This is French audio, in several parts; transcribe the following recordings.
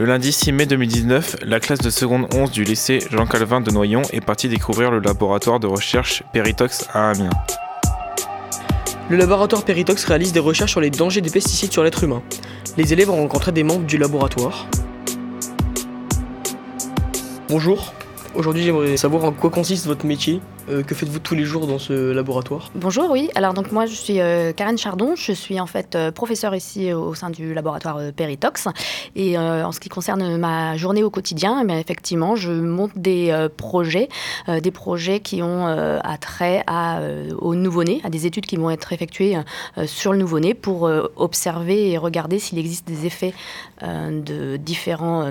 Le lundi 6 mai 2019, la classe de seconde 11 du lycée Jean Calvin de Noyon est partie découvrir le laboratoire de recherche Peritox à Amiens. Le laboratoire Peritox réalise des recherches sur les dangers des pesticides sur l'être humain. Les élèves ont rencontré des membres du laboratoire. Bonjour, aujourd'hui j'aimerais savoir en quoi consiste votre métier. Euh, que faites-vous tous les jours dans ce laboratoire? Bonjour, oui. Alors donc moi je suis euh, Karen Chardon, je suis en fait euh, professeure ici au sein du laboratoire Peritox. Et en ce qui concerne ma journée au quotidien, eh effectivement je monte des projets, des projets qui ont attrait au nouveau-né, à des études qui vont être effectuées sur le nouveau-né pour observer et regarder s'il existe des effets de différents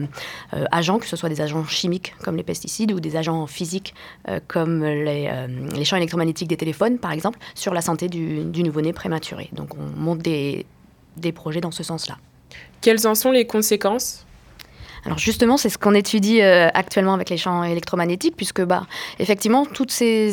agents, que ce soit des agents chimiques comme les pesticides ou des agents physiques comme les euh, les, champs électromagnétiques des téléphones, par exemple, sur la santé du, nouveau-né prématuré. Donc on monte des projets dans ce sens-là. Quelles en sont les conséquences? Alors justement, c'est ce qu'on étudie euh, actuellement avec les champs électromagnétiques, puisque bah, effectivement, tous ces,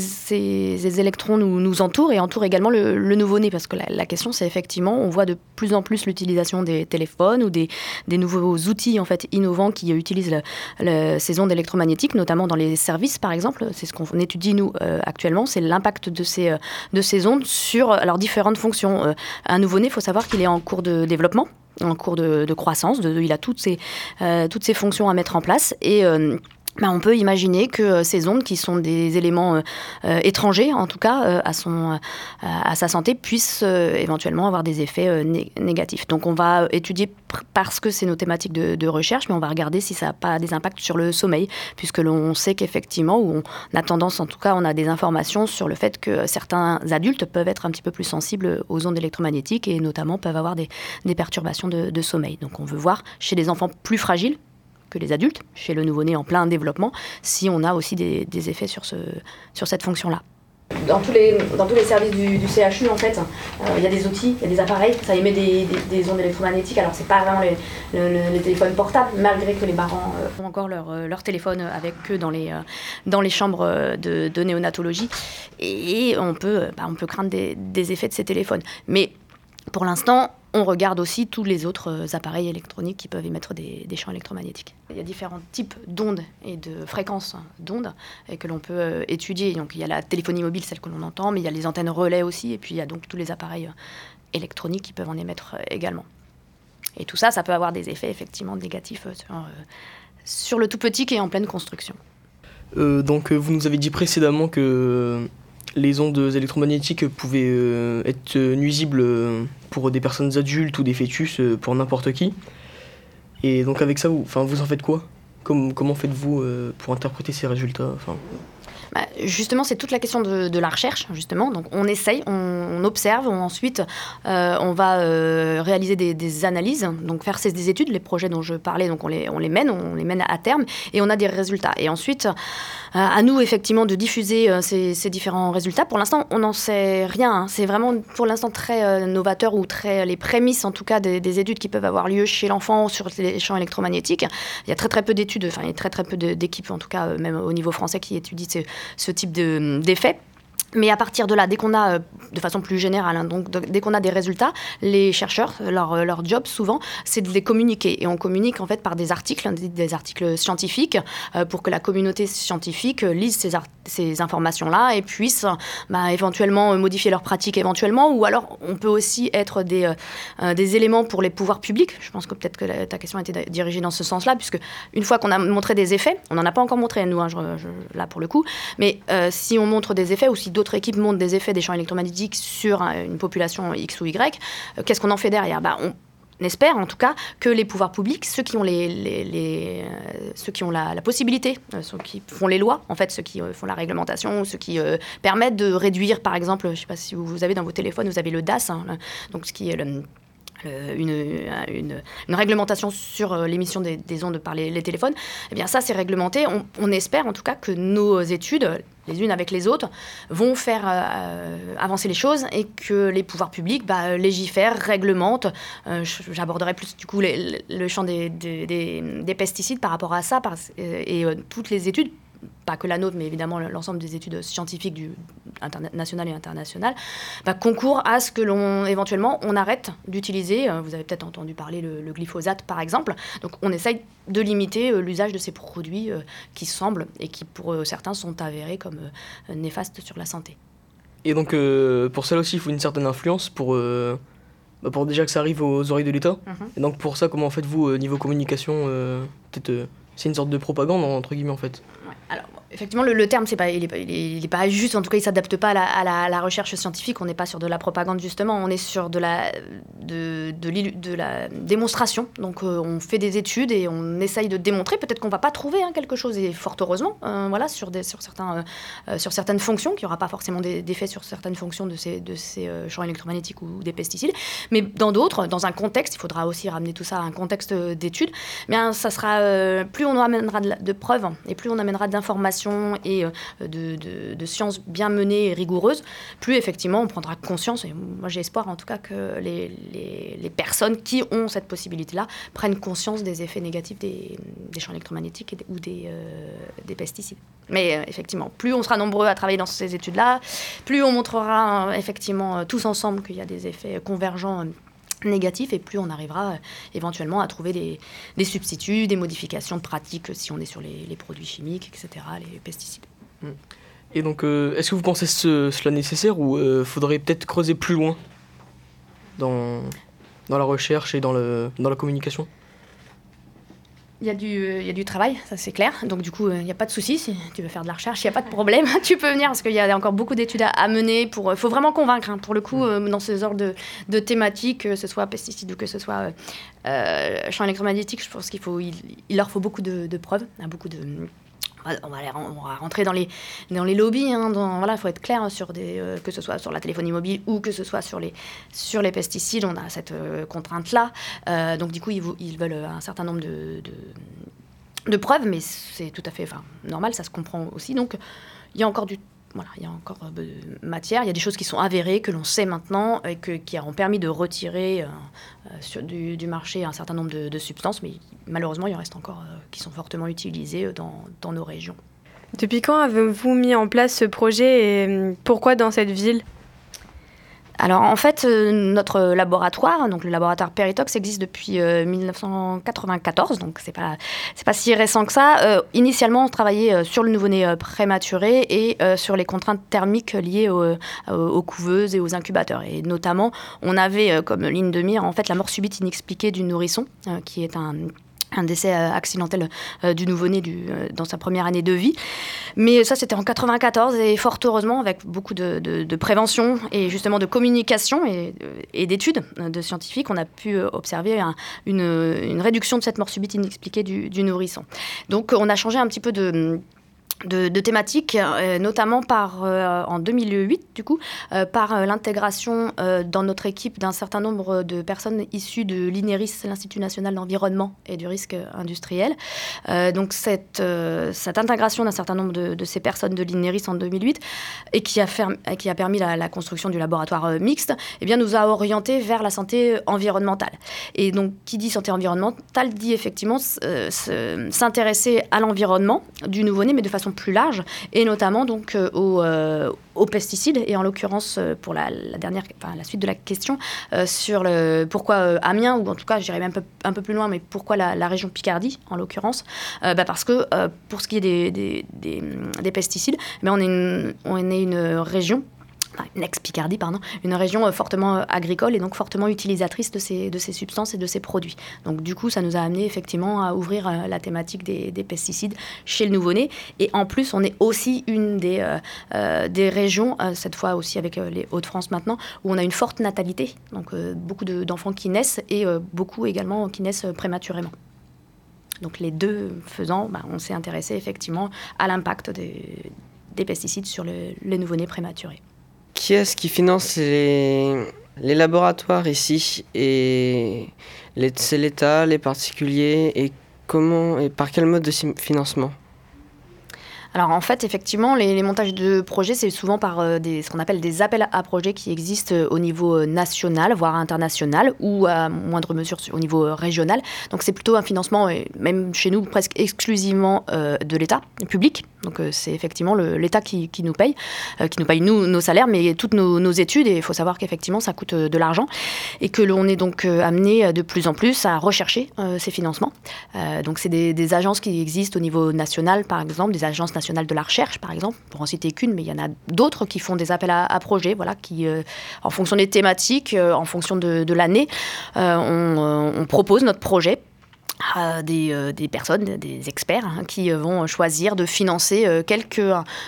électrons nous, entourent et entourent également le, nouveau-né, parce que la, question, c'est effectivement, on voit de plus en plus l'utilisation des téléphones ou des, nouveaux outils en fait innovants qui utilisent ces ondes électromagnétiques, notamment dans les services, par exemple. C'est ce qu'on étudie nous euh, actuellement, c'est l'impact de ces, euh, de ces ondes sur leurs différentes fonctions. un nouveau-né, il faut savoir qu'il est en cours de développement en cours de, croissance. De, il a toutes ces, euh, toutes ces fonctions à mettre en place. Et euh, bah, on peut imaginer que euh, ces ondes, qui sont des éléments euh, euh, étrangers, en tout cas, à, son, à sa santé, puissent éventuellement avoir des effets négatifs. Donc on va étudier, parce que c'est nos thématiques de, recherche, mais on va regarder si ça n'a pas des impacts sur le sommeil, puisque l'on sait qu'effectivement, ou on a tendance, en tout cas, on a des informations sur le fait que certains adultes peuvent être un petit peu plus sensibles aux ondes électromagnétiques et notamment peuvent avoir des, perturbations de, de sommeil. Donc on veut voir chez les enfants plus fragiles, que les adultes, chez le nouveau-né en plein développement, si on a aussi des, effets sur, ce, sur cette fonction-là. Dans tous, les, dans tous les services du, CHU, en fait, euh, il y a des outils, il y a des appareils, ça émet des, des, ondes électromagnétiques. Alors, c'est pas vraiment les, le, téléphone portable, malgré que les parents euh, ont encore leur, euh, leur, téléphone avec eux dans les, dans les chambres de, de néonatologie. Et on peut, bah, on peut craindre des effets de ces téléphones. Mais pour l'instant, on regarde aussi tous les autres euh, appareils électroniques qui peuvent émettre des, champs électromagnétiques. Il y a différents types d'ondes et de fréquences d'ondes que l'on peut euh, étudier. Donc il y a la téléphonie mobile, celle que l'on entend, mais il y a les antennes relais aussi, et puis il y a donc tous les appareils euh, électroniques qui peuvent en émettre également. Et tout ça, ça peut avoir des effets effectivement négatifs sur, le tout petit qui est en pleine construction. donc vous nous avez dit précédemment que les ondes électromagnétiques pouvaient euh, être nuisibles euh, pour des personnes adultes ou des fœtus, euh, pour n'importe qui. Et donc avec ça, vous, vous en faites quoi? Comment faites-vous pour interpréter ces résultats? Bah, justement, c'est toute la question de, la recherche, justement. Donc, on essaye, on, observe, ensuite, on va réaliser des, analyses, donc faire ces, des études, les projets dont je parlais, donc on les, on les mène, on les mène à terme, et on a des résultats. Et ensuite, euh, à nous effectivement de diffuser euh, ces, différents résultats. Pour l'instant, on n'en sait rien. Hein. C'est vraiment pour l'instant très euh, novateur ou très les prémices en tout cas des, études qui peuvent avoir lieu chez l'enfant sur les champs électromagnétiques. Il y a très très peu d'études, enfin il y a très très peu d'équipes en tout cas même au niveau français qui étudient ce, ce type d'effets. Mais à partir de là, dès qu'on a, euh, de façon plus générale, hein, donc dès qu'on a des résultats, les chercheurs, leur, euh, leur job souvent, c'est de les communiquer. Et on communique en fait par des articles, hein, des, articles scientifiques, euh, pour que la communauté scientifique lise ces, ces informations-là et puisse bah, éventuellement modifier leurs pratiques éventuellement. Ou alors, on peut aussi être des, des éléments pour les pouvoirs publics. Je pense que peut-être que ta question était dirigée dans ce sens-là, puisque une fois qu'on a montré des effets, on n'en a pas encore montré, nous, hein, là pour le coup, mais si on montre des effets ou si équipes montrent des effets des champs électromagnétiques sur une population X ou Y, euh, qu'est-ce qu'on en fait derrière? Bah, on, espère en tout cas que les pouvoirs publics, ceux qui ont, les, euh, ceux qui ont la, possibilité, euh, ceux qui font les lois, en fait, ceux qui font la réglementation, ceux qui permettent de réduire, par exemple, je ne sais pas si vous, avez dans vos téléphones, vous avez le DAS, hein, donc ce qui est le euh, une, une, réglementation sur euh, l'émission des, ondes par les, téléphones, eh bien ça c'est réglementé. On, espère en tout cas que nos études, les unes avec les autres, vont faire euh, avancer les choses et que les pouvoirs publics bah, légifèrent, réglementent. J'aborderai plus du coup le champ des, des, pesticides par rapport à ça et toutes les études pas que la nôtre, mais évidemment l'ensemble des études scientifiques du, nationales et internationales, bah, concourent à ce que l'on éventuellement on arrête d'utiliser. vous avez peut-être entendu parler le, glyphosate par exemple. Donc on essaye de limiter l'usage de ces produits qui semblent et qui pour certains sont avérés comme néfastes sur la santé. Et donc pour cela aussi il faut une certaine influence pour bah, pour déjà que ça arrive aux oreilles de l'État. Mhm. Et donc pour ça, comment faites-vous niveau communication Peut-être c'est une sorte de propagande entre guillemets en fait? Alors, effectivement, le, terme, c'est pas, il n'est pas juste, en tout cas, il s'adapte pas à la, recherche scientifique. On n'est pas sur de la propagande, justement, on est sur de la, de, la démonstration. Donc, euh, on fait des études et on essaye de démontrer. Peut-être qu'on va pas trouver hein, quelque chose, et fort heureusement, euh, voilà, sur, des, sur, certains, euh, sur certaines fonctions, qui n'y aura pas forcément d'effet sur certaines fonctions de ces, de ces champs électromagnétiques ou des pesticides. Mais dans d'autres, dans un contexte, il faudra aussi ramener tout ça à un contexte d'études, bien, ça sera, plus on amènera de preuves et plus on amènera d'informations et euh, de, sciences bien menées et rigoureuses, plus effectivement on prendra conscience, et moi j'ai espoir en tout cas que les, personnes qui ont cette possibilité-là prennent conscience des effets négatifs des, champs électromagnétiques ou des, euh, des pesticides. Mais euh, effectivement, plus on sera nombreux à travailler dans ces études-là, plus on montrera effectivement tous ensemble qu'il y a des effets convergents négatif et plus on arrivera euh, éventuellement à trouver des, substituts, des modifications pratiques si on est sur les, produits chimiques, etc., les pesticides. Mm. Et donc, euh, est-ce que vous pensez cela nécessaire ou euh, faudrait peut-être creuser plus loin dans, dans la recherche et dans, le, dans la communication? Il y, a du, il y a du travail, ça c'est clair. Donc du coup, il n'y a pas de souci. Si tu veux faire de la recherche, il n'y a pas de problème. tu peux venir parce qu'il y a encore beaucoup d'études à, mener. Il faut vraiment convaincre. Hein. Pour le coup, mm. dans ces ordres de, de, thématiques, que ce soit pesticides ou que ce soit euh, champ électromagnétique, je pense qu'il faut, il, leur faut beaucoup de, de preuves, hein, beaucoup de on va, rentrer dans les, dans les lobbies. Hein, voilà, il faut être clair sur des, euh, que ce soit sur la téléphonie mobile ou que ce soit sur les, pesticides. On a cette euh, contrainte-là. Euh, donc, du coup, ils, veulent un certain nombre de, de, preuves, mais c'est tout à fait normal, ça se comprend aussi. Donc, il y a encore du voilà, il y a encore euh, matière. Il y a des choses qui sont avérées, que l'on sait maintenant, et qui ont permis de retirer euh, euh, sur, du, marché un certain nombre de, substances, mais malheureusement, il en reste encore qui sont fortement utilisées dans, dans nos régions. Depuis quand avez-vous mis en place ce projet et pourquoi dans cette ville? Alors en fait, euh, notre laboratoire, donc le laboratoire Peritox, existe depuis 1994, euh, donc c'est pas c'est pas si récent que ça. Euh, initialement, on travaillait sur le nouveau-né prématuré et sur les contraintes thermiques liées aux, couveuses et aux incubateurs. Et notamment, on avait comme ligne de mire en fait la mort subite inexpliquée du nourrisson, qui est un un décès euh, accidentel euh, du nouveau-né euh, dans sa première année de vie. Mais ça, c'était en 94 et fort heureusement, avec beaucoup de, prévention et justement de communication et, d'études de scientifiques, on a pu observer une, réduction de cette mort subite inexpliquée du, du nourrisson. Donc, on a changé un petit peu de de, thématiques, euh, notamment par, euh, en 2008, du coup, euh, par l'intégration dans notre équipe d'un certain nombre de personnes issues de l'INERIS, l'Institut national d'environnement et du risque industriel. donc cette, cette intégration d'un certain nombre de, ces personnes de l'INERIS en 2008 et qui a, permis la, construction du laboratoire mixte, eh bien, nous a orientés vers la santé environnementale. Et donc, qui dit santé environnementale dit effectivement s'intéresser à l'environnement du nouveau-né, mais de façon plus large, et notamment donc euh, euh, aux, pesticides, et en l'occurrence euh, pour la, dernière, enfin, la suite de la question sur le pourquoi Amiens, ou en tout cas j'irai même un peu, un peu plus loin, mais pourquoi la, région Picardie en l'occurrence, bah, parce que pour ce qui est des, des, des, pesticides, mais on est une, on est une région une ex-Picardie, pardon, une région euh, fortement euh, agricole et donc fortement utilisatrice de ces, de ces substances et de ces produits. Donc du coup, ça nous a amené effectivement à ouvrir euh, la thématique des, pesticides chez le nouveau-né. Et en plus, on est aussi une des, des régions, cette fois aussi avec les Hauts-de-France maintenant, où on a une forte natalité, donc beaucoup d'enfants qui naissent et beaucoup également qui naissent prématurément. Donc les deux faisant, bah, on s'est intéressé effectivement à l'impact des, des, pesticides sur le, le nouveau-né prématuré qui est-ce qui finance les, laboratoires ici et c'est l'État, les particuliers et comment et par quel mode de financement? Alors en fait, effectivement, les, montages de projets, c'est souvent par euh, ce qu'on appelle des appels à projets qui existent euh, au niveau euh, national, voire international, ou à moindre mesure au niveau régional. Donc c'est plutôt un financement, même chez nous, presque exclusivement de l'État public Donc c'est effectivement l'État qui, nous paye, qui nous paye nos salaires, mais toutes nos, études. Et il faut savoir qu'effectivement ça coûte de l'argent et que l'on est donc amené de plus en plus à rechercher ces financements. donc c'est des, des, agences qui existent au niveau national, par exemple, des agences nationales de la recherche, par exemple, pour en citer qu'une, mais il y en a d'autres qui font des appels à, projets, voilà, qui en fonction des thématiques, en fonction de, l'année, on propose notre projet à des, euh, des, personnes, des experts, hein, qui vont choisir de financer euh, quelques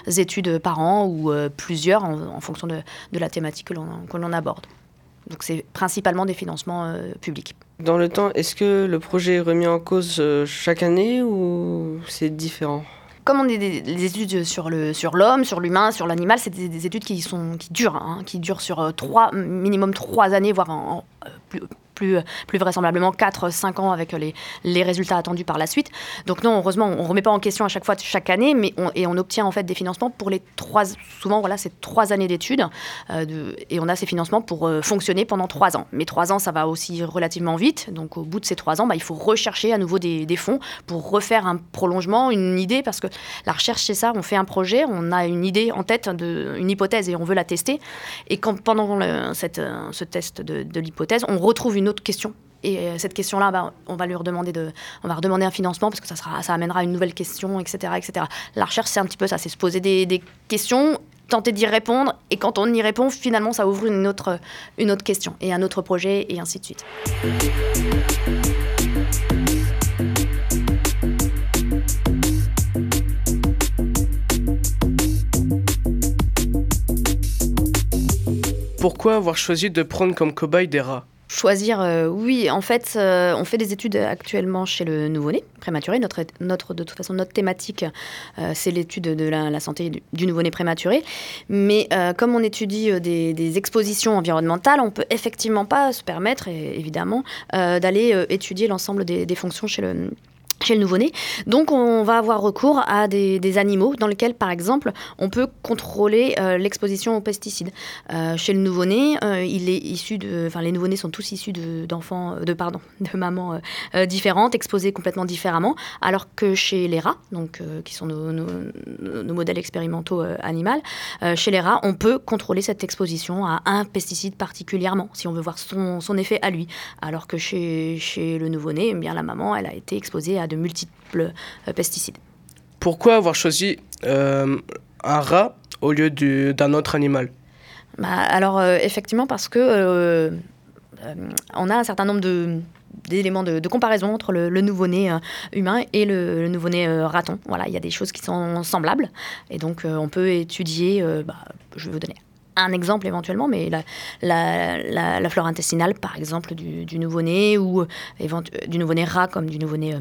études par an ou euh, plusieurs en, fonction de, de, la thématique que l'on aborde. Donc c'est principalement des financements publics. Dans le temps, est-ce que le projet est remis en cause chaque année ou c'est différent? Comme on est des, études sur le sur l'homme, sur l'humain, sur l'animal, c'est des, études qui sont qui durent, hein, qui durent sur trois minimum trois années, voire en, plus, plus, plus vraisemblablement 4-5 ans avec les, les, résultats attendus par la suite. Donc non, heureusement, on ne remet pas en question à chaque fois, chaque année, mais on, et on obtient en fait des financements pour les trois, souvent voilà, c'est trois années d'études, euh, et on a ces financements pour euh, fonctionner pendant trois ans. Mais trois ans, ça va aussi relativement vite, donc au bout de ces trois ans, bah, il faut rechercher à nouveau des, des, fonds pour refaire un prolongement, une idée, parce que la recherche, c'est ça, on fait un projet, on a une idée en tête, de, une hypothèse, et on veut la tester, et quand pendant le, cette, ce test de, de l'hypothèse, on retrouve une autre question. Et euh, cette question-là, bah, on va lui redemander de, on va redemander un financement parce que ça sera, ça amènera une nouvelle question, etc., etc. La recherche, c'est un petit peu ça, c'est se poser des, des questions, tenter d'y répondre, et quand on y répond, finalement, ça ouvre une autre, une autre question et un autre projet, et ainsi de suite. Pourquoi avoir choisi de prendre comme cobaye des rats? Choisir, euh, oui. En fait, euh, on fait des études actuellement chez le nouveau-né prématuré. Notre, de toute façon, notre thématique, euh, c'est l'étude de la, santé du, nouveau-né prématuré. Mais comme on étudie des, expositions environnementales, on peut effectivement pas se permettre, évidemment, d'aller étudier l'ensemble des, des, fonctions chez le chez le nouveau-né. Donc on va avoir recours à des, animaux dans lesquels, par exemple, on peut contrôler euh, l'exposition aux pesticides. Euh, chez le nouveau-né, euh, il est issu de, enfin les nouveau-nés sont tous issus d'enfants, de, pardon, de mamans différentes, exposées complètement différemment, alors que chez les rats, donc qui sont nos, modèles expérimentaux animaux, chez les rats, on peut contrôler cette exposition à un pesticide particulièrement, si on veut voir son, son effet à lui, alors que chez, chez le nouveau-né, eh bien la maman, elle a été exposée à de multiples euh, pesticides. Pourquoi avoir choisi euh, un rat au lieu d'un autre animal? Bah, Alors, euh, effectivement, parce que on a un certain nombre de d'éléments de, comparaison entre le, nouveau-né humain et le, nouveau-né raton. Voilà, il y a des choses qui sont semblables. Et donc, on peut étudier, bah, je vais vous donner un exemple éventuellement, mais la, la, la, flore intestinale, par exemple, du, du nouveau-né, ou du nouveau-né rat comme du nouveau-né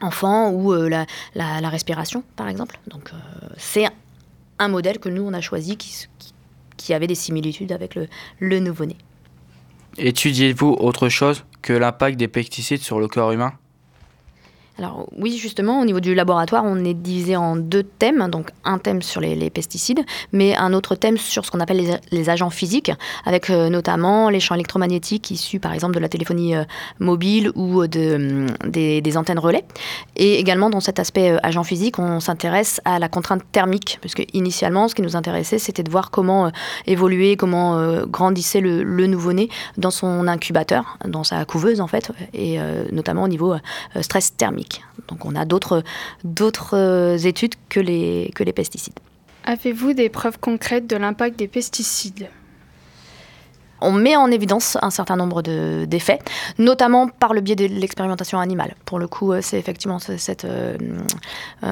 enfant ou euh, la, respiration, par exemple. Donc, euh, c'est un modèle que nous, on a choisi qui, avait des similitudes avec le nouveau-né. Étudiez-vous autre chose que l'impact des pesticides sur le corps humain? Alors oui, justement, au niveau du laboratoire, on est divisé en deux thèmes. Donc un thème sur les, pesticides, mais un autre thème sur ce qu'on appelle les, agents physiques, avec euh, notamment les champs électromagnétiques issus par exemple de la téléphonie euh, mobile ou de, hum, des, antennes relais. Et également dans cet aspect euh, agent physique, on s'intéresse à la contrainte thermique, puisque initialement, ce qui nous intéressait, c'était de voir comment évoluer, comment grandissait le nouveau-né dans son incubateur, dans sa couveuse en fait, et notamment au niveau stress thermique. Donc on a d'autres euh, études que les, que les pesticides. Avez-vous des preuves concrètes de l'impact des pesticides? On met en évidence un certain nombre d'effets, notamment par le biais de l'expérimentation animale. Pour le coup, euh, c'est effectivement cette, euh,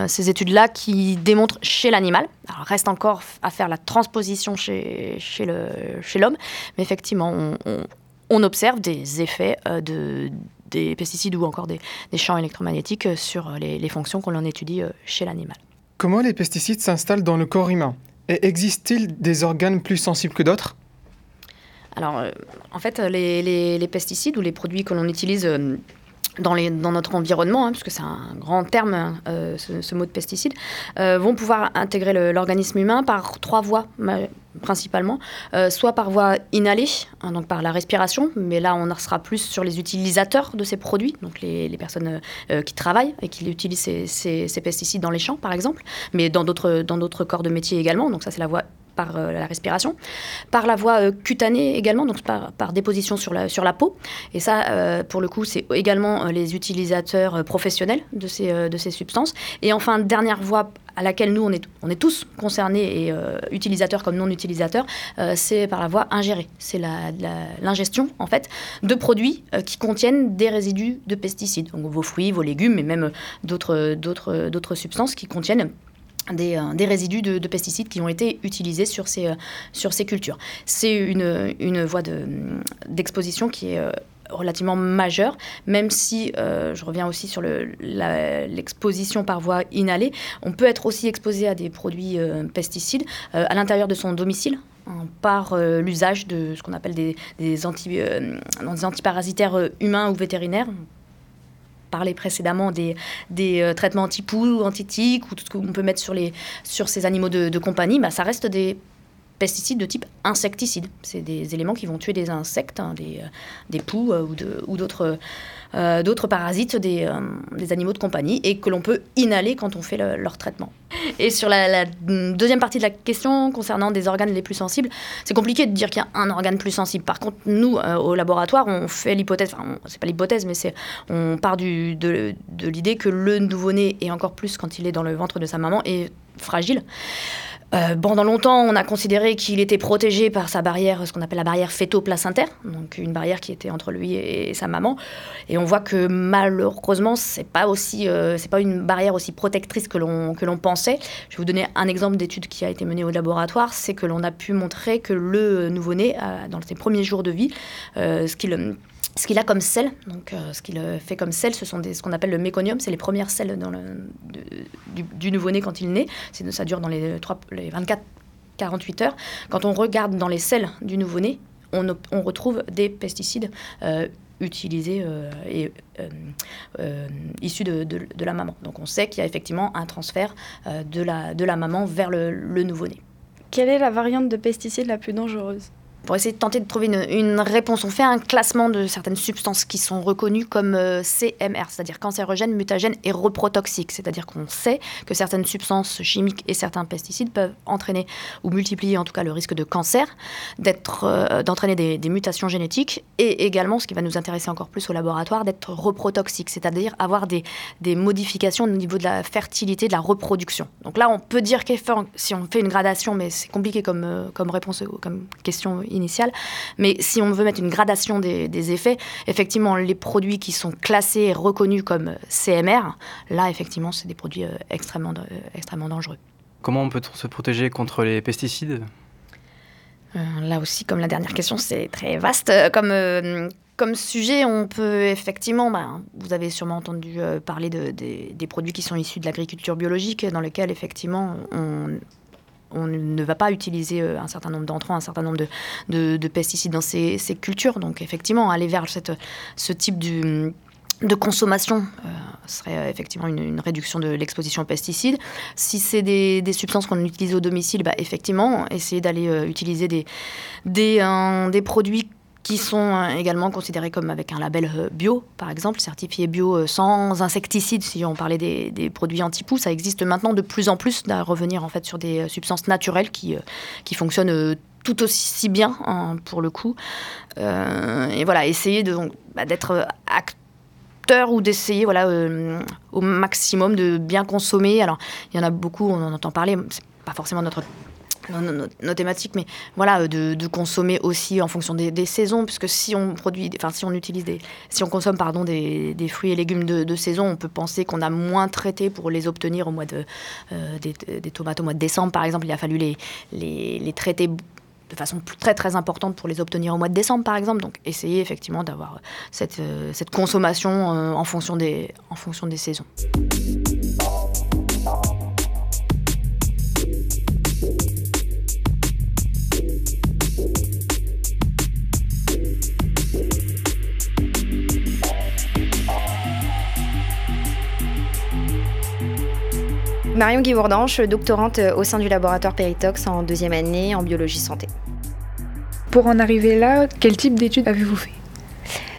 ces études-là qui démontrent chez l'animal. Alors, reste encore à faire la transposition chez, chez l'homme, chez mais effectivement, on, on, observe des effets de des pesticides ou encore des, champs électromagnétiques euh, sur les, fonctions qu'on en étudie euh, chez l'animal. Comment les pesticides s'installent dans le corps humain? Et existe-t-il des organes plus sensibles que d'autres? Alors, euh, en fait, les, pesticides ou les produits que l'on utilise dans, notre environnement, hein, puisque c'est un grand terme, euh, ce, mot de pesticide, euh, vont pouvoir intégrer l'organisme humain par trois voies principalement, euh, soit par voie inhalée, hein, donc par la respiration, mais là on sera plus sur les utilisateurs de ces produits, donc les, personnes qui travaillent et qui utilisent ces, ces, pesticides dans les champs par exemple, mais dans d'autres corps de métier également, donc ça c'est la voie par euh, la respiration, par la voie euh, cutanée également, donc par, déposition sur la, sur la peau. Et ça, euh, pour le coup, c'est également les utilisateurs professionnels de ces, de ces substances. Et enfin, dernière voie à laquelle nous, on est, on est tous concernés, et utilisateurs comme non utilisateurs, c'est par la voie ingérée. C'est l'ingestion, en fait, de produits qui contiennent des résidus de pesticides. Donc vos fruits, vos légumes, mais même d'autres substances qui contiennent des, euh, des, résidus de, de, pesticides qui ont été utilisés sur ces, euh, sur ces cultures. C'est une, une voie d'exposition qui est euh, relativement majeure, même si, je reviens aussi sur l'exposition le, par voie inhalée, on peut être aussi exposé à des produits pesticides à l'intérieur de son domicile, hein, par l'usage de ce qu'on appelle des, des, anti, des antiparasitaires humains ou vétérinaires, parlé précédemment des, des euh, traitements anti-poux, anti-tiques, ou tout ce qu'on peut mettre sur, les, sur ces animaux de, compagnie, bah, ça reste des pesticides de type insecticide. C'est des éléments qui vont tuer des insectes, hein, des, euh, des poux euh, ou d'autres euh, parasites des, euh, des, animaux de compagnie et que l'on peut inhaler quand on fait le, leur traitement. Et sur la, la, deuxième partie de la question concernant des organes les plus sensibles, c'est compliqué de dire qu'il y a un organe plus sensible. Par contre, nous, euh, au laboratoire, on fait l'hypothèse, enfin, c'est pas l'hypothèse, mais c'est, on part du, de, de l'idée que le nouveau-né, et encore plus quand il est dans le ventre de sa maman, est fragile. Euh, pendant longtemps, on a considéré qu'il était protégé par sa barrière, ce qu'on appelle la barrière fœto-placentaire, donc une barrière qui était entre lui et, sa maman. Et on voit que malheureusement, c'est pas euh, pas une barrière aussi protectrice que l'on pensait. Je vais vous donner un exemple d'étude qui a été menée au laboratoire, c'est que l'on a pu montrer que le nouveau-né, dans ses premiers jours de vie, euh, ce qu'il ce qu'il a comme sel, donc euh, ce qu'il fait comme sel, ce sont ce qu'on appelle le méconium, c'est les premières selles du, nouveau-né quand il naît. Ça dure dans les, 3, les 24-48 heures. Quand on regarde dans les selles du nouveau-né, on, retrouve des pesticides euh, utilisés euh, et euh, euh, issus de, la maman. Donc on sait qu'il y a effectivement un transfert de, la, de la maman vers le, le nouveau-né. Quelle est la variante de pesticide la plus dangereuse? Pour essayer de tenter de trouver une, réponse. On fait un classement de certaines substances qui sont reconnues comme euh, CMR, c'est-à-dire cancérogènes, mutagènes et reprotoxiques. C'est-à-dire qu'on sait que certaines substances chimiques et certains pesticides peuvent entraîner ou multiplier en tout cas le risque de cancer, euh, d'entraîner des, mutations génétiques et également, ce qui va nous intéresser encore plus au laboratoire, d'être reprotoxiques, c'est-à-dire avoir des, modifications au niveau de la fertilité, de la reproduction. Donc là, on peut dire que si on fait une gradation, mais c'est compliqué comme, euh, comme réponse, comme question initiale. Mais si on veut mettre une gradation des, des, effets, effectivement, les produits qui sont classés et reconnus comme CMR, là, effectivement, c'est des produits euh, extrêmement, euh, extrêmement dangereux. Comment on peut se protéger contre les pesticides? Euh, Là aussi, comme la dernière question, c'est très vaste. Comme, comme sujet, on peut effectivement, bah, vous avez sûrement entendu parler de, de, des produits qui sont issus de l'agriculture biologique, dans lesquels effectivement on, on ne va pas utiliser euh, un certain nombre d'entrants, un certain nombre de, de, de pesticides dans ces, ces, cultures. Donc effectivement, aller vers cette, ce type de consommation euh, serait effectivement une, réduction de l'exposition aux pesticides. Si c'est des, substances qu'on utilise au domicile, bah, effectivement, essayer d'aller euh, utiliser des produits qui sont également considérés comme avec un label bio, par exemple, certifié bio sans insecticides, si on parlait des, produits anti-poux, ça existe maintenant de plus en plus, à revenir en fait sur des substances naturelles qui, qui fonctionnent tout aussi bien hein, pour le coup. Euh, et voilà, essayer bah, d'être acteur ou d'essayer voilà, euh, au maximum de bien consommer. Alors, il y en a beaucoup, on en entend parler, c'est pas forcément notre nos, thématiques, mais voilà, de, de, consommer aussi en fonction des, saisons, puisque si on produit, enfin si on utilise des, si on consomme des, fruits et légumes de, saison, on peut penser qu'on a moins traité pour les obtenir au mois de euh, des, tomates au mois de décembre, par exemple, il a fallu les, traiter de façon très très importante pour les obtenir au mois de décembre par exemple. Donc essayer effectivement d'avoir cette, euh, consommation euh, en, fonction en fonction des saisons. Marion Guibourdanche, doctorante au sein du laboratoire Peritox en deuxième année en biologie santé. Pour en arriver là, quel type d'études avez-vous fait?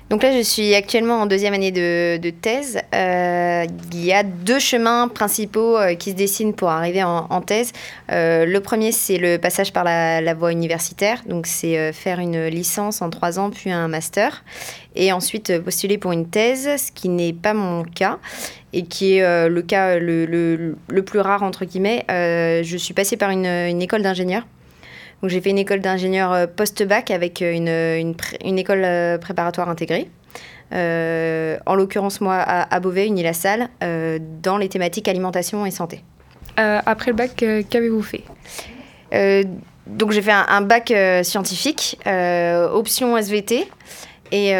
Donc là, je suis actuellement en deuxième année de, thèse. Euh, il y a deux chemins principaux euh, qui se dessinent pour arriver en, thèse. Euh, le premier, c'est le passage par la, voie universitaire. Donc c'est faire une licence en trois ans, puis un master. Et ensuite postuler pour une thèse, ce qui n'est pas mon cas et qui est le cas le, plus rare, entre guillemets. je suis passée par une, école d'ingénieur donc j'ai fait une école d'ingénieur euh, post-bac avec euh, une, une, école euh, préparatoire intégrée. en l'occurrence, moi, à, à Beauvais, une salle dans les thématiques alimentation et santé. après le bac, qu'avez-vous fait? Donc j'ai fait un, bac scientifique, option SVT. Et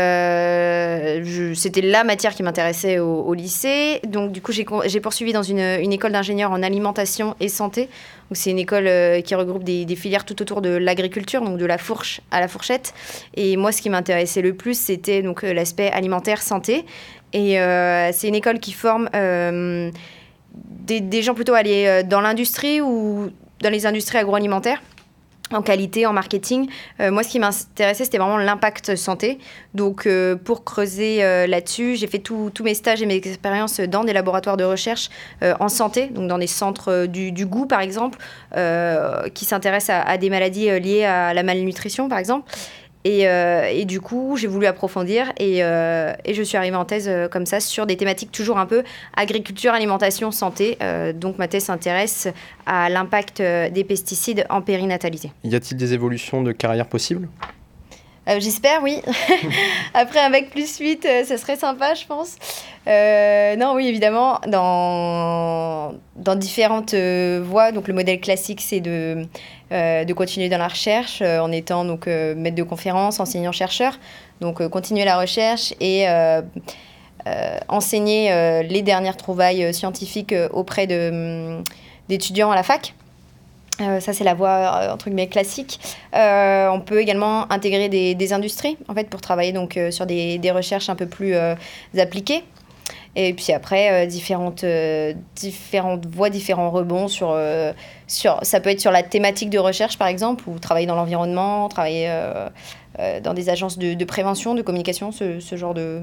c'était la matière qui m'intéressait au, lycée. Donc, du coup, j'ai poursuivi dans une, école d'ingénieur en alimentation et santé c'est une école euh, qui regroupe des, filières tout autour de l'agriculture, donc de la fourche à la fourchette. Et moi, ce qui m'intéressait le plus, c'était donc euh, l'aspect alimentaire santé. Et euh, c'est une école qui forme des, des, gens plutôt allés dans l'industrie ou dans les industries agroalimentaires en qualité, en marketing. Euh, moi, ce qui m'intéressait, c'était vraiment l'impact santé. Donc, euh, pour creuser euh, là-dessus, j'ai fait tous mes stages et mes expériences dans des laboratoires de recherche en santé, donc dans des centres du, goût, par exemple, qui s'intéressent à, à, des maladies liées à la malnutrition, par exemple. Euh, et, du coup, j'ai voulu approfondir et, euh, et, je suis arrivée en thèse euh, comme ça sur des thématiques toujours un peu agriculture, alimentation, santé. donc ma thèse s'intéresse à l'impact des pesticides en périnatalité. Y a-t-il des évolutions de carrière possibles? J'espère, oui. Après un bac plus 8, ça serait sympa, je pense. non, oui, évidemment, dans, dans différentes voies. Donc le modèle classique, c'est de euh, de continuer dans la recherche euh, en étant donc euh, maître de conférence, enseignant-chercheur. Donc continuer la recherche et enseigner les dernières trouvailles scientifiques auprès de, d'étudiants à la fac. ça, c'est la voie entre guillemets classique. on peut également intégrer des, des, industries en fait pour travailler donc sur des, des recherches un peu plus appliquées. Et puis après, euh, différentes, euh, différentes voies, différents rebonds sur, euh, sur... Ça peut être sur la thématique de recherche, par exemple, ou travailler dans l'environnement, travailler dans des agences de, de, prévention, de communication, ce, ce genre de,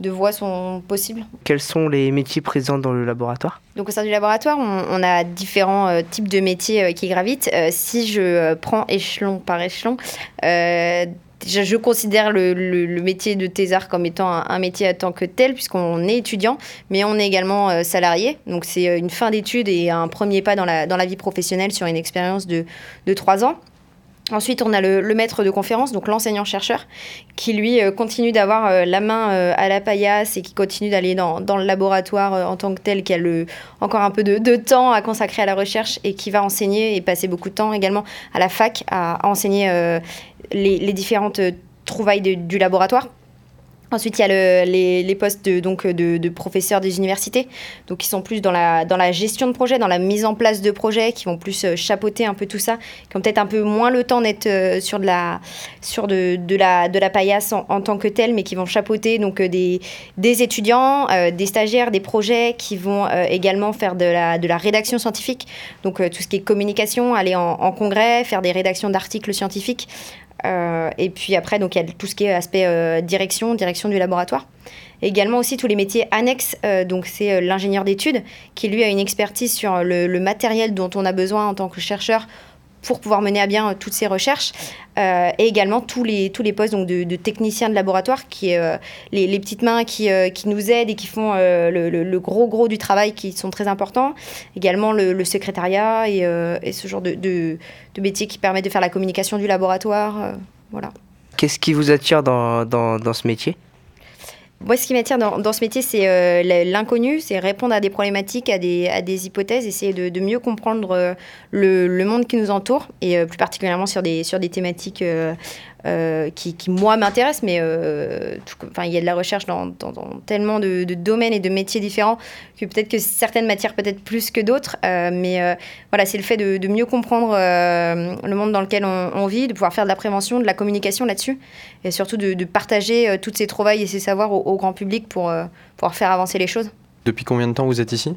de voies sont possibles. Quels sont les métiers présents dans le laboratoire? Donc au sein du laboratoire, on, a différents types de métiers qui gravitent. si je prends échelon par échelon, je, considère le, métier de thésard comme étant un, métier à tant que tel, puisqu'on est étudiant, mais on est également euh, salarié. Donc c'est euh, une fin d'études et un premier pas dans la, dans la vie professionnelle sur une expérience de, de trois ans. Ensuite, on a le, maître de conférence, donc l'enseignant-chercheur, qui lui euh, continue d'avoir euh, la main euh, à la paillasse et qui continue d'aller dans, dans, le laboratoire en tant que tel, qui a le, encore un peu de, de, temps à consacrer à la recherche et qui va enseigner et passer beaucoup de temps également à la fac à, enseigner les, les, différentes trouvailles du laboratoire. Ensuite, il y a les, postes de, donc, de, professeurs des universités, donc qui sont plus dans la, gestion de projet, dans la mise en place de projets, qui vont plus euh, chapeauter un peu tout ça, qui ont peut-être un peu moins le temps d'être euh, sur, de la, sur paillasse en, tant que telle, mais qui vont chapeauter donc, euh, des, des étudiants, des stagiaires, des projets, qui vont également faire de la, rédaction scientifique, donc tout ce qui est communication, aller en congrès, faire des rédactions d'articles scientifiques. Euh, et puis après, donc il y a tout ce qui est aspect euh, direction, direction du laboratoire. également aussi tous les métiers annexes, euh, donc c'est l'ingénieur d'études qui lui a une expertise sur le, matériel dont on a besoin en tant que chercheur pour pouvoir mener à bien toutes ces recherches. et également tous les, tous les postes donc, de, techniciens de laboratoire, qui les, les, petites mains qui, qui, nous aident et qui font le, le, gros gros du travail qui sont très importants. Également le, secrétariat et, ce genre de, de, qui permettent de faire la communication du laboratoire. Euh, voilà. Qu'est-ce qui vous attire dans, dans, dans ce métier? Moi, ce qui m'attire dans, dans, ce métier, c'est euh, l'inconnu, c'est répondre à des problématiques, à des, à des hypothèses, essayer de, mieux comprendre euh, le, le, monde qui nous entoure, et plus particulièrement sur des, sur des thématiques euh, qui, moi, m'intéresse, mais euh, il y a de la recherche dans, tellement de, domaines et de métiers différents que peut-être que certaines matières peut-être plus que d'autres, euh, mais voilà, c'est le fait de, mieux comprendre le monde dans lequel on, vit, de pouvoir faire de la prévention, de la communication là-dessus, et surtout de, partager toutes ces trouvailles et ces savoirs au, grand public pour pouvoir faire avancer les choses. Depuis combien de temps vous êtes ici?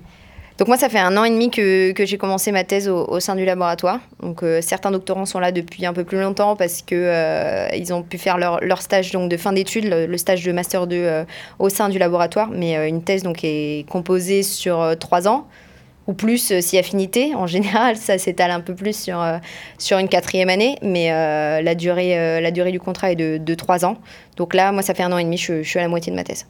Donc moi, ça fait un an et demi que, j'ai commencé ma thèse au, sein du laboratoire. Donc euh, certains doctorants sont là depuis un peu plus longtemps parce que euh, ils ont pu faire leur, stage donc de fin d'études, le, stage de master 2 euh, au sein du laboratoire. Mais euh, une thèse donc est composée sur trois ans ou plus si affinité. En général, ça s'étale un peu plus sur, sur une quatrième année, mais la, durée, la durée du contrat est de, trois ans. Donc là, moi, ça fait un an et demi, je suis à la moitié de ma thèse.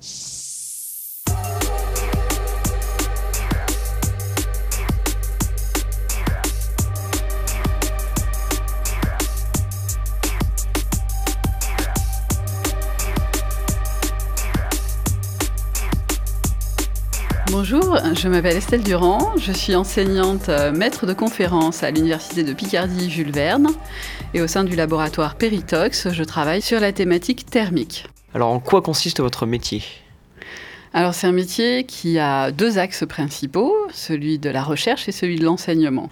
Bonjour, je m'appelle Estelle Durand, je suis enseignante euh, maître de conférence à l'Université de Picardie Jules Verne et au sein du laboratoire Peritox, je travaille sur la thématique thermique. Alors en quoi consiste votre métier? Alors c'est un métier qui a deux axes principaux, celui de la recherche et celui de l'enseignement.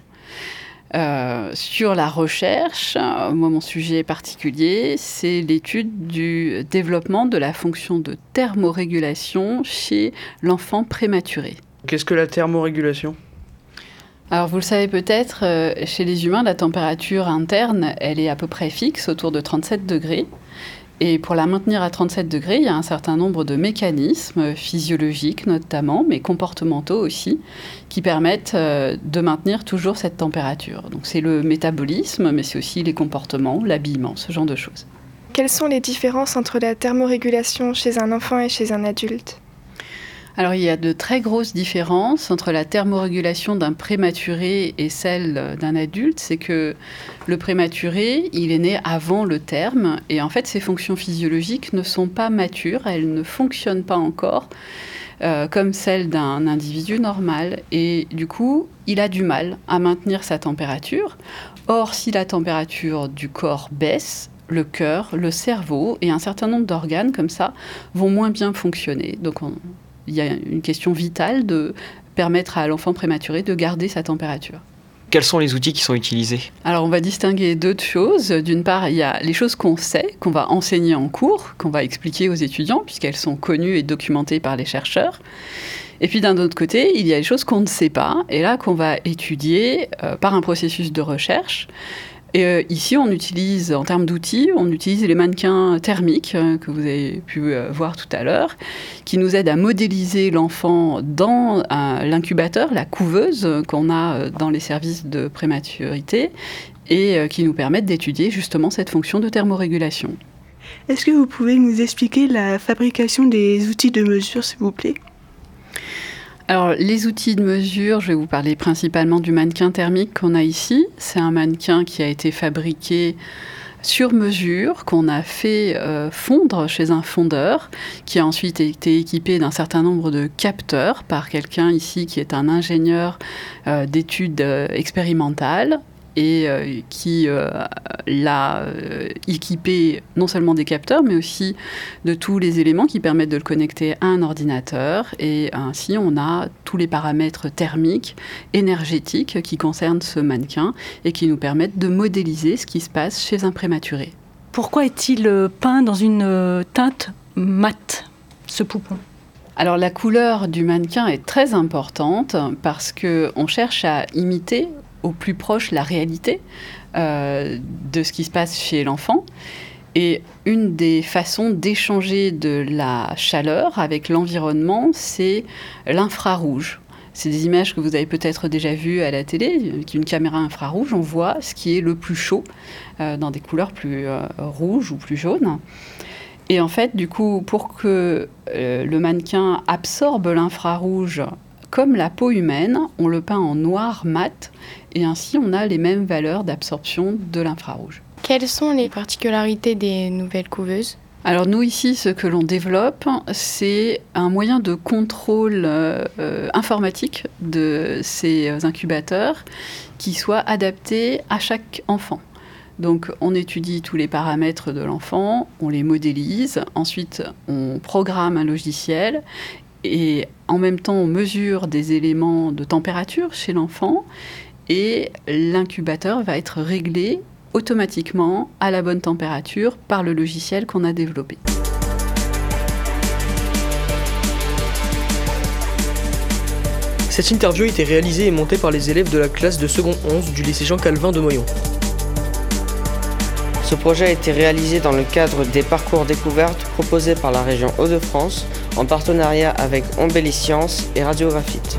Euh, sur la recherche, moi mon sujet particulier, c'est l'étude du développement de la fonction de thermorégulation chez l'enfant prématuré. Qu'est-ce que la thermorégulation? Alors vous le savez peut-être, euh, chez les humains, la température interne, elle est à peu près fixe, autour de 37 degrés. Et pour la maintenir à 37 degrés, il y a un certain nombre de mécanismes physiologiques notamment, mais comportementaux aussi, qui permettent euh, de maintenir toujours cette température. Donc c'est le métabolisme, mais c'est aussi les comportements, l'habillement, ce genre de choses. Quelles sont les différences entre la thermorégulation chez un enfant et chez un adulte? Alors il y a de très grosses différences entre la thermorégulation d'un prématuré et celle d'un adulte. C'est que le prématuré, il est né avant le terme et en fait ses fonctions physiologiques ne sont pas matures, elles ne fonctionnent pas encore. Euh, comme celle d'un individu normal. Et du coup, il a du mal à maintenir sa température. Or, si la température du corps baisse, le cœur, le cerveau et un certain nombre d'organes comme ça vont moins bien fonctionner. Donc on, il y a une question vitale de permettre à l'enfant prématuré de garder sa température. Quels sont les outils qui sont utilisés? Alors on va distinguer deux choses. D'une part, il y a les choses qu'on sait, qu'on va enseigner en cours, qu'on va expliquer aux étudiants, puisqu'elles sont connues et documentées par les chercheurs. Et puis d'un autre côté, il y a les choses qu'on ne sait pas, et là qu'on va étudier euh, par un processus de recherche. Et euh, ici, on utilise, en termes d'outils, on utilise les mannequins thermiques euh, que vous avez pu euh, voir tout à l'heure, qui nous aident à modéliser l'enfant dans l'incubateur, la couveuse qu'on a dans les services de prématurité, et qui nous permettent d'étudier justement cette fonction de thermorégulation. Est-ce que vous pouvez nous expliquer la fabrication des outils de mesure, s'il vous plaît? Alors, les outils de mesure, je vais vous parler principalement du mannequin thermique qu'on a ici. C'est un mannequin qui a été fabriqué sur mesure, qu'on a fait euh, fondre chez un fondeur, qui a ensuite été équipé d'un certain nombre de capteurs par quelqu'un ici qui est un ingénieur euh, d'études euh, expérimentales et euh, qui euh, l'a euh, équipé non seulement des capteurs, mais aussi de tous les éléments qui permettent de le connecter à un ordinateur. Et ainsi, on a tous les paramètres thermiques, énergétiques qui concernent ce mannequin et qui nous permettent de modéliser ce qui se passe chez un prématuré. Pourquoi est-il peint dans une teinte mate, ce poupon? Alors la couleur du mannequin est très importante parce que on cherche à imiter au plus proche la réalité euh, de ce qui se passe chez l'enfant. Et une des façons d'échanger de la chaleur avec l'environnement, c'est l'infrarouge. C'est des images que vous avez peut-être déjà vues à la télé. Avec une caméra infrarouge, on voit ce qui est le plus chaud euh, dans des couleurs plus euh, rouges ou plus jaunes. Et en fait, du coup, pour que le mannequin absorbe l'infrarouge comme la peau humaine, on le peint en noir mat et ainsi on a les mêmes valeurs d'absorption de l'infrarouge. Quelles sont les particularités des nouvelles couveuses? Alors nous ici, ce que l'on développe, c'est un moyen de contrôle euh, informatique de ces incubateurs qui soit adapté à chaque enfant. Donc on étudie tous les paramètres de l'enfant, on les modélise, ensuite on programme un logiciel et en même temps on mesure des éléments de température chez l'enfant et l'incubateur va être réglé automatiquement à la bonne température par le logiciel qu'on a développé. Cette interview a été réalisée et montée par les élèves de la classe de seconde 11 du lycée Jean Calvin de Noyon. Ce projet a été réalisé dans le cadre des parcours découvertes proposés par la région Hauts-de-France en partenariat avec Ombelli Sciences et Radiographite.